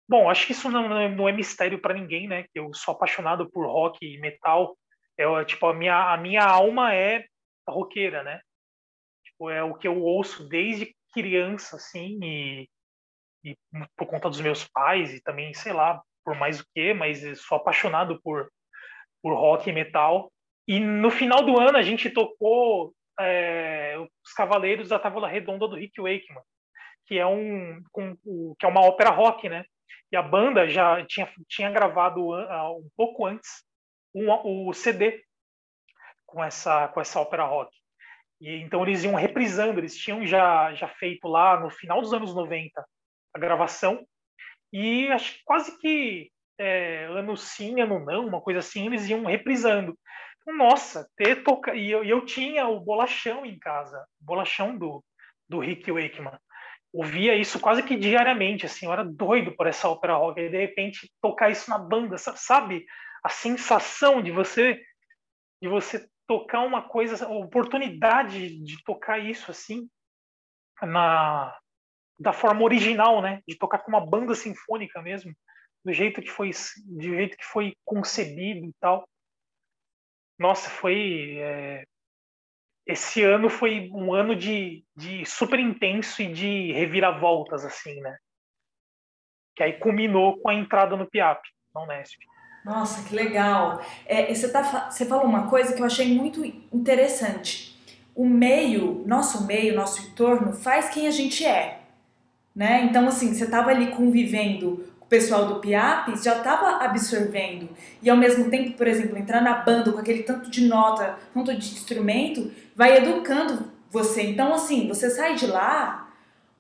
Bom, acho que isso não, não é mistério para ninguém, né? Eu sou apaixonado por rock e metal. É, tipo, a minha, a minha alma é roqueira, né? Tipo, é o que eu ouço desde criança, assim, e, e por conta dos meus pais e também, sei lá, por mais o que, mas sou apaixonado por, por rock e metal. E no final do ano a gente tocou é, os Cavaleiros da Távola Redonda do Rick Wakeman que é um com, que é uma ópera rock, né? E a banda já tinha, tinha gravado uh, um pouco antes um, o CD com essa com essa ópera rock. E então eles iam reprisando, eles tinham já já feito lá no final dos anos 90 a gravação e acho quase que é, ano sim, ano não, uma coisa assim, eles iam reprisando. Então, nossa, ter toca e eu, eu tinha o bolachão em casa, o bolachão do do Rick Wakeman ouvia isso quase que diariamente, assim, eu era doido por essa ópera rock, e de repente tocar isso na banda, sabe? A sensação de você de você tocar uma coisa, a oportunidade de tocar isso assim na da forma original, né? De tocar com uma banda sinfônica mesmo, do jeito que foi do jeito que foi concebido e tal. Nossa, foi é, esse ano foi um ano de, de super intenso e de reviravoltas, assim, né? Que aí culminou com a entrada no PIAP, na Unesp. Nossa, que legal. É, você, tá, você falou uma coisa que eu achei muito interessante. O meio, nosso meio, nosso entorno, faz quem a gente é. Né? Então, assim, você estava ali convivendo pessoal do PIAP já estava absorvendo. E ao mesmo tempo, por exemplo, entrar na banda com aquele tanto de nota, tanto de instrumento, vai educando você. Então, assim, você sai de lá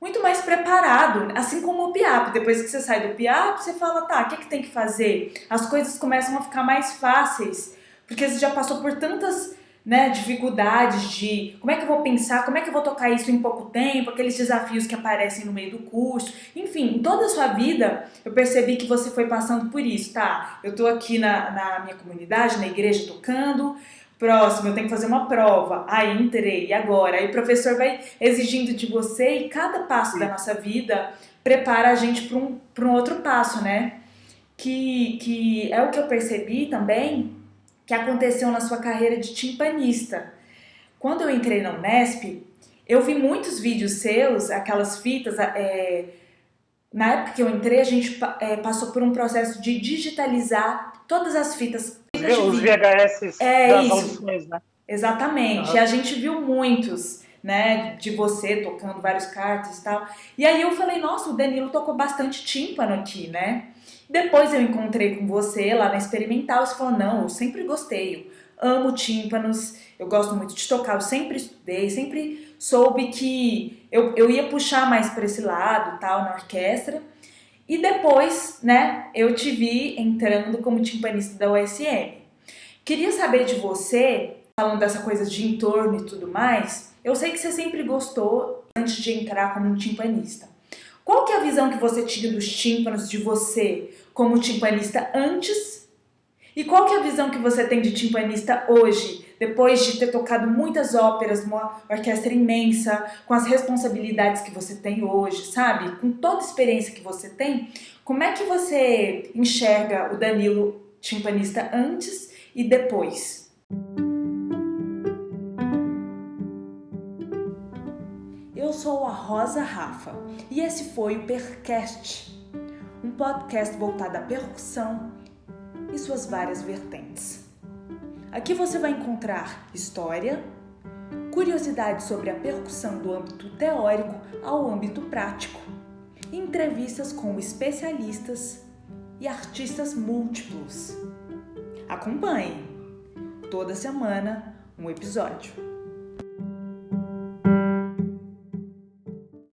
muito mais preparado, assim como o PIAP. Depois que você sai do PIAP, você fala, tá, o que, é que tem que fazer? As coisas começam a ficar mais fáceis, porque você já passou por tantas né, dificuldades de como é que eu vou pensar, como é que eu vou tocar isso em pouco tempo, aqueles desafios que aparecem no meio do curso. Enfim, em toda a sua vida, eu percebi que você foi passando por isso, tá? Eu tô aqui na, na minha comunidade, na igreja, tocando. Próximo, eu tenho que fazer uma prova. Aí entrei, e agora? Aí o professor vai exigindo de você e cada passo da nossa vida prepara a gente para um, um outro passo, né? Que, que é o que eu percebi também que aconteceu na sua carreira de timpanista. Quando eu entrei na Unesp, eu vi muitos vídeos seus, aquelas fitas. É, na época que eu entrei, a gente é, passou por um processo de digitalizar todas as fitas. fitas Os VHS é das isso. audições, né? Exatamente. Uhum. E a gente viu muitos, né? De você tocando vários cartas e tal. E aí eu falei, nossa, o Danilo tocou bastante tímpano aqui, né? Depois eu encontrei com você lá na experimental, você falou: "Não, eu sempre gostei, eu amo tímpanos, eu gosto muito de tocar, eu sempre estudei, sempre soube que eu, eu ia puxar mais para esse lado, tal, na orquestra. E depois, né, eu te vi entrando como timpanista da USM. Queria saber de você, falando dessa coisa de entorno e tudo mais, eu sei que você sempre gostou antes de entrar como um timpanista. Qual que é a visão que você tinha dos tímpanos, de você como timpanista antes? E qual que é a visão que você tem de timpanista hoje, depois de ter tocado muitas óperas, uma orquestra imensa, com as responsabilidades que você tem hoje, sabe? Com toda a experiência que você tem, como é que você enxerga o Danilo timpanista antes e depois? Eu sou a Rosa Rafa e esse foi o Percast, podcast voltado à percussão e suas várias vertentes. Aqui você vai encontrar história, curiosidades sobre a percussão do âmbito teórico ao âmbito prático, entrevistas com especialistas e artistas múltiplos. Acompanhe! Toda semana um episódio.